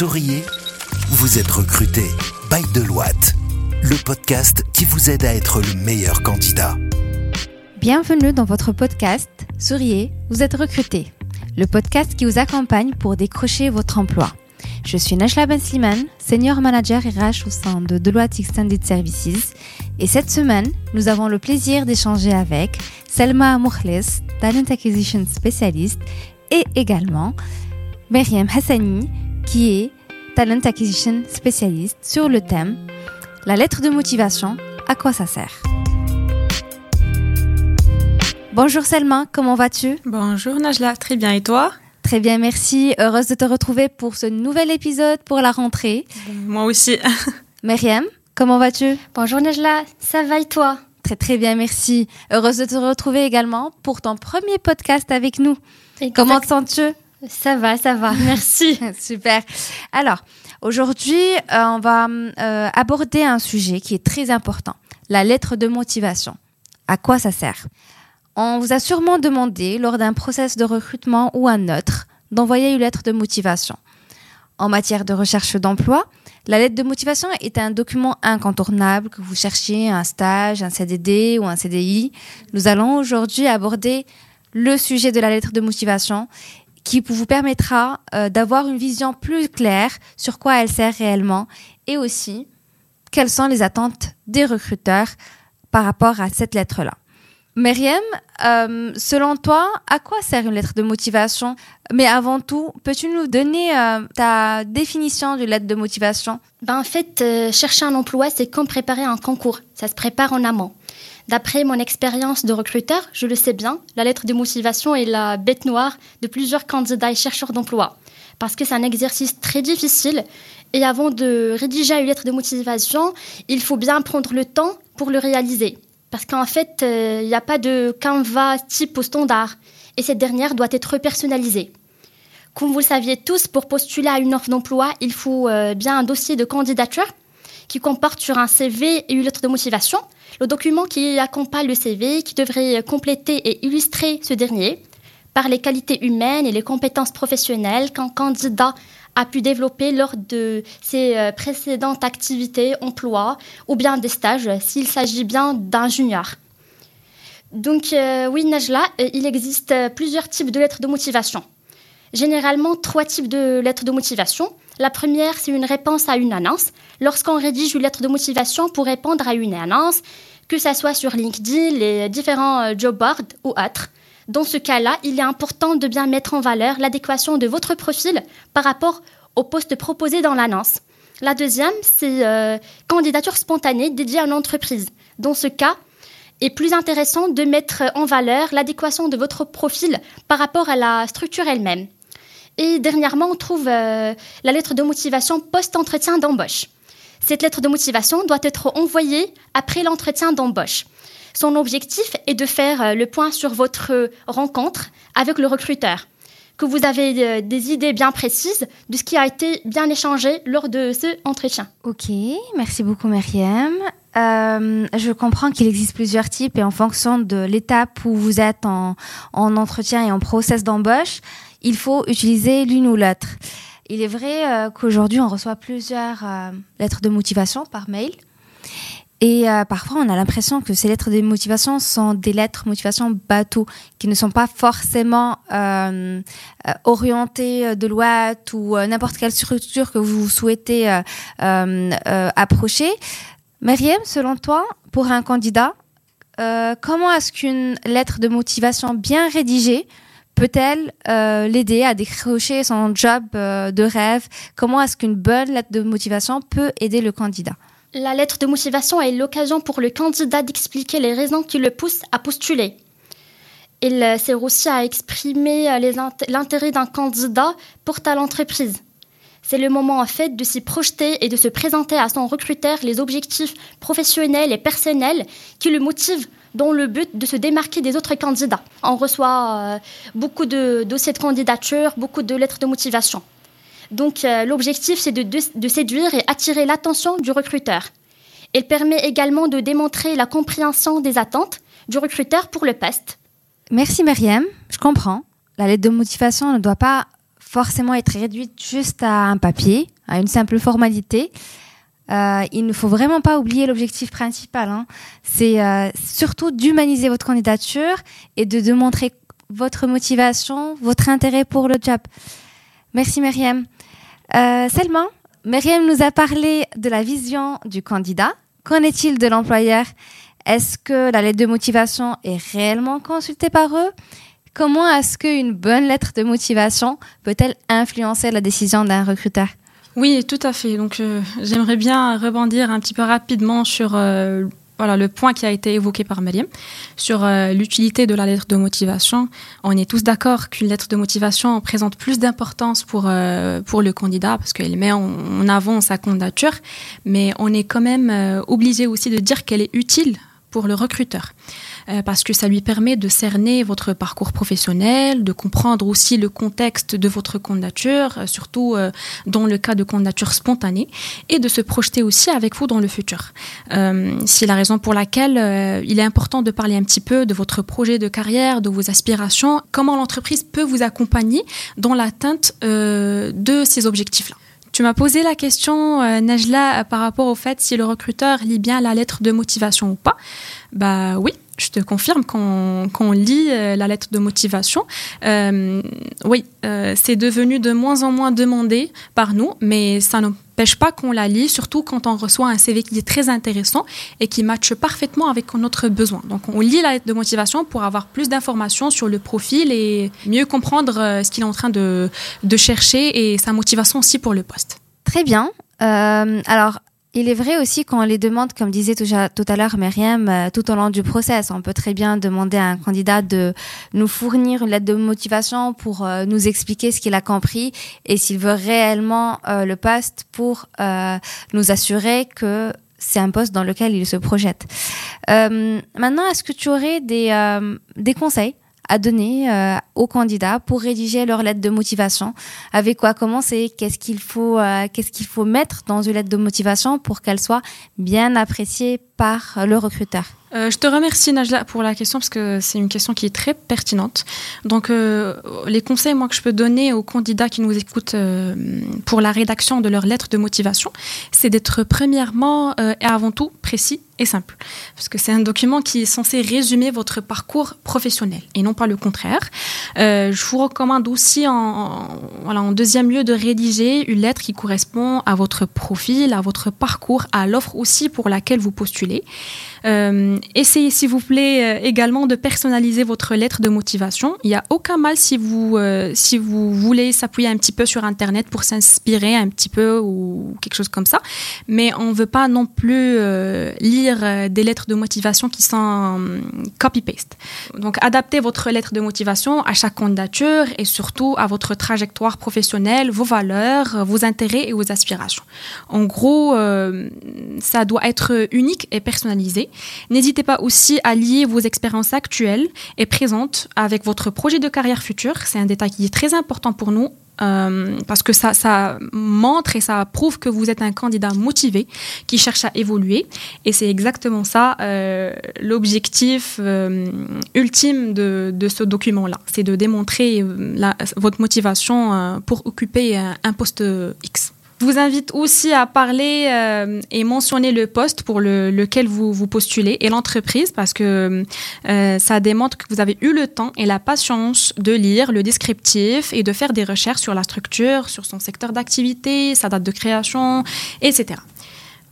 Souriez, vous êtes recruté by Deloitte, le podcast qui vous aide à être le meilleur candidat. Bienvenue dans votre podcast Souriez, vous êtes recruté, le podcast qui vous accompagne pour décrocher votre emploi. Je suis Najla Ben Sliman, senior manager RH au sein de Deloitte Extended Services et cette semaine, nous avons le plaisir d'échanger avec Selma Moukles, Talent Acquisition Specialist et également Hassani, qui est Talent Acquisition Specialist sur le thème La lettre de motivation, à quoi ça sert? Bonjour Selma, comment vas-tu? Bonjour Najla, très bien et toi? Très bien, merci. Heureuse de te retrouver pour ce nouvel épisode pour la rentrée. Moi aussi. Myriam, comment vas-tu? Bonjour Najla, ça va et toi? Très très bien, merci. Heureuse de te retrouver également pour ton premier podcast avec nous. Comment te sens-tu? Ça va, ça va, merci. Super. Alors, aujourd'hui, euh, on va euh, aborder un sujet qui est très important, la lettre de motivation. À quoi ça sert? On vous a sûrement demandé, lors d'un process de recrutement ou un autre, d'envoyer une lettre de motivation. En matière de recherche d'emploi, la lettre de motivation est un document incontournable que vous cherchiez un stage, un CDD ou un CDI. Nous allons aujourd'hui aborder le sujet de la lettre de motivation qui vous permettra euh, d'avoir une vision plus claire sur quoi elle sert réellement et aussi quelles sont les attentes des recruteurs par rapport à cette lettre-là. Myriam, euh, selon toi, à quoi sert une lettre de motivation? Mais avant tout, peux-tu nous donner euh, ta définition de lettre de motivation? Ben, En fait, chercher un emploi, c'est comme préparer un concours. Ça se prépare en amont. D'après mon expérience de recruteur, je le sais bien, la lettre de motivation est la bête noire de plusieurs candidats et chercheurs d'emploi. Parce que c'est un exercice très difficile et avant de rédiger une lettre de motivation, il faut bien prendre le temps pour le réaliser. Parce qu'en fait, euh, il n'y a pas de canevas type au standard et cette dernière doit être personnalisée. Comme vous le saviez tous, pour postuler à une offre d'emploi, il faut euh, bien un dossier de candidature qui comporte sur un CV et une lettre de motivation, le document qui accompagne le CV, qui devrait compléter et illustrer ce dernier par les qualités humaines et les compétences professionnelles qu'un candidat a pu développer lors de ses euh, précédentes activités, emplois ou bien des stages s'il s'agit bien d'un junior. Donc euh, oui, Najla, euh, il existe plusieurs types de lettres de motivation. Généralement, trois types de lettres de motivation. La première, c'est une réponse à une annonce. Lorsqu'on rédige une lettre de motivation pour répondre à une annonce, que ce soit sur LinkedIn, les différents euh, job boards ou autres. Dans ce cas-là, il est important de bien mettre en valeur l'adéquation de votre profil par rapport au poste proposé dans l'annonce. La deuxième, c'est euh, candidature spontanée dédiée à une entreprise. Dans ce cas, il est plus intéressant de mettre en valeur l'adéquation de votre profil par rapport à la structure elle-même. Et dernièrement, on trouve euh, la lettre de motivation post-entretien d'embauche. Cette lettre de motivation doit être envoyée après l'entretien d'embauche. Son objectif est de faire euh, le point sur votre rencontre avec le recruteur, que vous avez euh, des idées bien précises de ce qui a été bien échangé lors de ce entretien. Ok, merci beaucoup Myriam. je comprends qu'il existe plusieurs types et en fonction de l'étape où vous êtes en, en entretien et en process d'embauche, il faut utiliser l'une ou l'autre. Il est vrai euh, qu'aujourd'hui, on reçoit plusieurs euh, lettres de motivation par mail. Et euh, parfois, on a l'impression que ces lettres de motivation sont des lettres motivation bateau, qui ne sont pas forcément orientées de loi ou n'importe quelle structure que vous souhaitez approcher. Myriam, selon toi, pour un candidat, comment est-ce qu'une lettre de motivation bien rédigée peut-elle euh, l'aider à décrocher son job euh, de rêve? Comment est-ce qu'une bonne lettre de motivation peut aider le candidat? La lettre de motivation est l'occasion pour le candidat d'expliquer les raisons qui le poussent à postuler. Il euh, sert aussi à exprimer l'intérêt d'un candidat pour à l'entreprise. C'est le moment en fait de s'y projeter et de se présenter à son recruteur les objectifs professionnels et personnels qui le motivent dans le but de se démarquer des autres candidats. On reçoit euh, beaucoup de dossiers de candidature, beaucoup de lettres de motivation. Donc euh, l'objectif, c'est de, séduire et attirer l'attention du recruteur. Il permet également de démontrer la compréhension des attentes du recruteur pour le poste. Merci Myriam, je comprends. La lettre de motivation ne doit pas forcément être réduite juste à un papier, à une simple formalité. Euh, il ne faut vraiment pas oublier l'objectif principal. Hein. C'est euh, surtout d'humaniser votre candidature et de démontrer votre motivation, votre intérêt pour le job. Merci Myriam. Euh, Selma, Myriam nous a parlé de la vision du candidat. Qu'en est-il de l'employeur? Est-ce que la lettre de motivation est réellement consultée par eux? Comment est-ce qu'une bonne lettre de motivation peut-elle influencer la décision d'un recruteur? Oui, tout à fait. Donc, euh, j'aimerais bien rebondir un petit peu rapidement sur euh, voilà, le point qui a été évoqué par Mariam sur euh, l'utilité de la lettre de motivation. On est tous d'accord qu'une lettre de motivation présente plus d'importance pour, pour le candidat parce qu'elle met en, en, avant sa candidature, mais on est quand même obligé aussi de dire qu'elle est utile pour le recruteur. Euh, parce que ça lui permet de cerner votre parcours professionnel, de comprendre aussi le contexte de votre candidature, euh, surtout euh, dans le cas de candidature spontanée, et de se projeter aussi avec vous dans le futur. C'est la raison pour laquelle il est important de parler un petit peu de votre projet de carrière, de vos aspirations, comment l'entreprise peut vous accompagner dans l'atteinte de ces objectifs-là. Tu m'as posé la question, euh, Najla, par rapport au fait si le recruteur lit bien la lettre de motivation ou pas. Bah oui, je te confirme qu'on lit euh, la lettre de motivation. Euh, oui, euh, c'est devenu de moins en moins demandé par nous, mais ça n'empêche pas qu'on la lit, surtout quand on reçoit un CV qui est très intéressant et qui matche parfaitement avec notre besoin. Donc on lit la lettre de motivation pour avoir plus d'informations sur le profil et mieux comprendre ce qu'il est en train de, chercher et sa motivation aussi pour le poste. Très bien. Alors, il est vrai aussi qu'on les demande, comme disait tout à l'heure Myriam, euh, tout au long du process. On peut très bien demander à un candidat de nous fournir une lettre de motivation pour euh, nous expliquer ce qu'il a compris et s'il veut réellement euh, le poste pour euh, nous assurer que c'est un poste dans lequel il se projette. Euh, maintenant, est-ce que tu aurais des, des conseils à donner euh, aux candidats pour rédiger leur lettre de motivation. Avec quoi commencer? Qu'est-ce qu'il faut, euh, qu'est-ce qu'il faut mettre dans une lettre de motivation pour qu'elle soit bien appréciée par le recruteur? Euh, je te remercie Najla pour la question parce que c'est une question qui est très pertinente. Donc euh, les conseils moi que je peux donner aux candidats qui nous écoutent euh, pour la rédaction de leur lettre de motivation, c'est d'être premièrement et avant tout précis et simple parce que c'est un document qui est censé résumer votre parcours professionnel et non pas le contraire. je vous recommande aussi en, voilà, en deuxième lieu de rédiger une lettre qui correspond à votre profil, à votre parcours, à l'offre aussi pour laquelle vous postulez. Euh, essayez s'il vous plaît euh, également de personnaliser votre lettre de motivation. Il n'y a aucun mal si vous, euh, si vous voulez s'appuyer un petit peu sur Internet pour s'inspirer un petit peu ou quelque chose comme ça. Mais on ne veut pas non plus euh, lire euh, des lettres de motivation qui sont copy-paste. Donc adaptez votre lettre de motivation à chaque candidature et surtout à votre trajectoire professionnelle, vos valeurs, vos intérêts et vos aspirations. En gros, ça doit être unique et personnalisé. N'hésitez pas aussi à lier vos expériences actuelles et présentes avec votre projet de carrière future. C'est un détail qui est très important pour nous. Euh, parce que ça, montre et ça prouve que vous êtes un candidat motivé qui cherche à évoluer. Et c'est exactement ça euh, l'objectif euh, ultime de, ce document-là. C'est de démontrer votre motivation pour occuper un poste X. Je vous invite aussi à parler euh, et mentionner le poste pour le, lequel vous vous postulez et l'entreprise parce que euh, ça démontre que vous avez eu le temps et la patience de lire le descriptif et de faire des recherches sur la structure, sur son secteur d'activité, sa date de création, etc.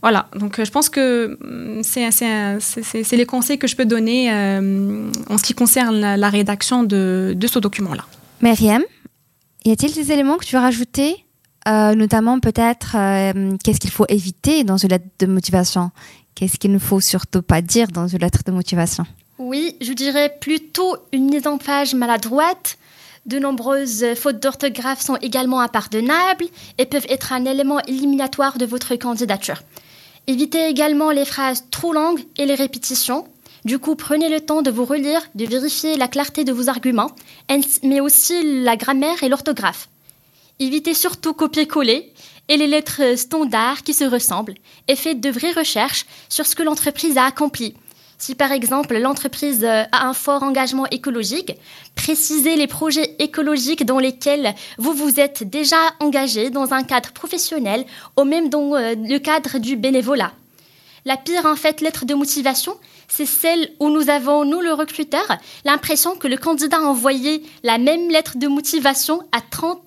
Voilà, donc euh, je pense que c'est les conseils que je peux donner euh, en ce qui concerne la, la rédaction de, de ce document-là. Myriam, y a-t-il des éléments que tu veux rajouter? Euh, notamment peut-être euh, qu'est-ce qu'il faut éviter dans une lettre de motivation? Qu'est-ce qu'il ne faut surtout pas dire dans une lettre de motivation? Oui, je dirais plutôt une mise en page maladroite. De nombreuses fautes d'orthographe sont également impardonnables et peuvent être un élément éliminatoire de votre candidature. Évitez également les phrases trop longues et les répétitions. Du coup, prenez le temps de vous relire, de vérifier la clarté de vos arguments, mais aussi la grammaire et l'orthographe. Évitez surtout copier-coller et les lettres standards qui se ressemblent et faites de vraies recherches sur ce que l'entreprise a accompli. Si par exemple l'entreprise euh, a un fort engagement écologique, précisez les projets écologiques dans lesquels vous vous êtes déjà engagé dans un cadre professionnel ou même dans euh, le cadre du bénévolat. La pire en fait lettre de motivation, c'est celle où nous avons, nous le recruteur, l'impression que le candidat a envoyé la même lettre de motivation à 30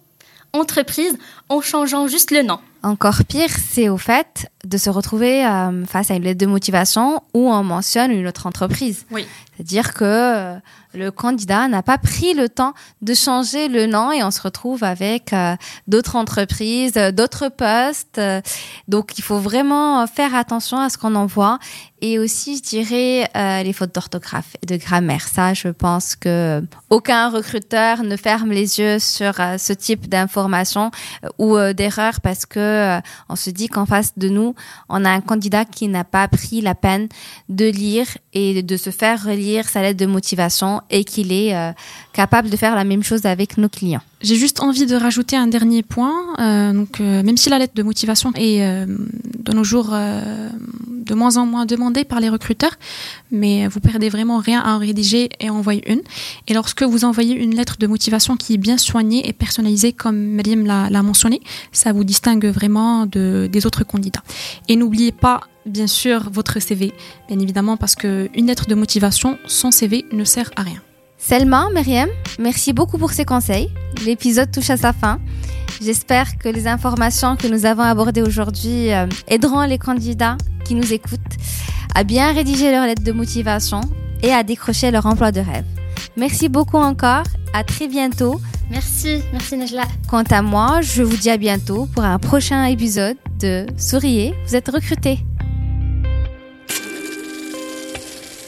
entreprises en changeant juste le nom. Encore pire, c'est au fait de se retrouver euh, face à une lettre de motivation où on mentionne une autre entreprise. Oui. C'est-à-dire que euh, le candidat n'a pas pris le temps de changer le nom et on se retrouve avec euh, d'autres entreprises, d'autres postes. Donc il faut vraiment faire attention à ce qu'on envoie et aussi je dirais les fautes d'orthographe et de grammaire. Ça, je pense que aucun recruteur ne ferme les yeux sur ce type d'informations ou d'erreurs parce que euh, on se dit qu'en face de nous, on a un candidat qui n'a pas pris la peine de lire et de se faire relire sa lettre de motivation et qu'il est euh, capable de faire la même chose avec nos clients. J'ai juste envie de rajouter un dernier point. Euh, donc, même si la lettre de motivation est de nos jours de moins en moins demandée par les recruteurs, mais vous perdez vraiment rien à en rédiger et en envoyer une. Et lorsque vous envoyez une lettre de motivation qui est bien soignée et personnalisée, comme Mariam l'a mentionné, ça vous distingue vraiment de, des autres candidats. Et n'oubliez pas, bien sûr, votre CV, bien évidemment, parce qu'une lettre de motivation sans CV ne sert à rien. Selma, Myriam, merci beaucoup pour ces conseils. L'épisode touche à sa fin. J'espère que les informations que nous avons abordées aujourd'hui euh, aideront les candidats qui nous écoutent à bien rédiger leur lettre de motivation et à décrocher leur emploi de rêve. Merci beaucoup encore. À très bientôt. Merci, merci Najla. Quant à moi, je vous dis à bientôt pour un prochain épisode de Souriez, vous êtes recrutés.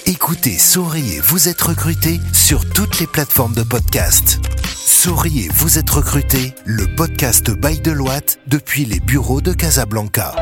Écoutez Souriez, vous êtes recruté sur toutes les plateformes de podcast. Souriez, vous êtes recruté, le podcast by Deloitte depuis les bureaux de Casablanca.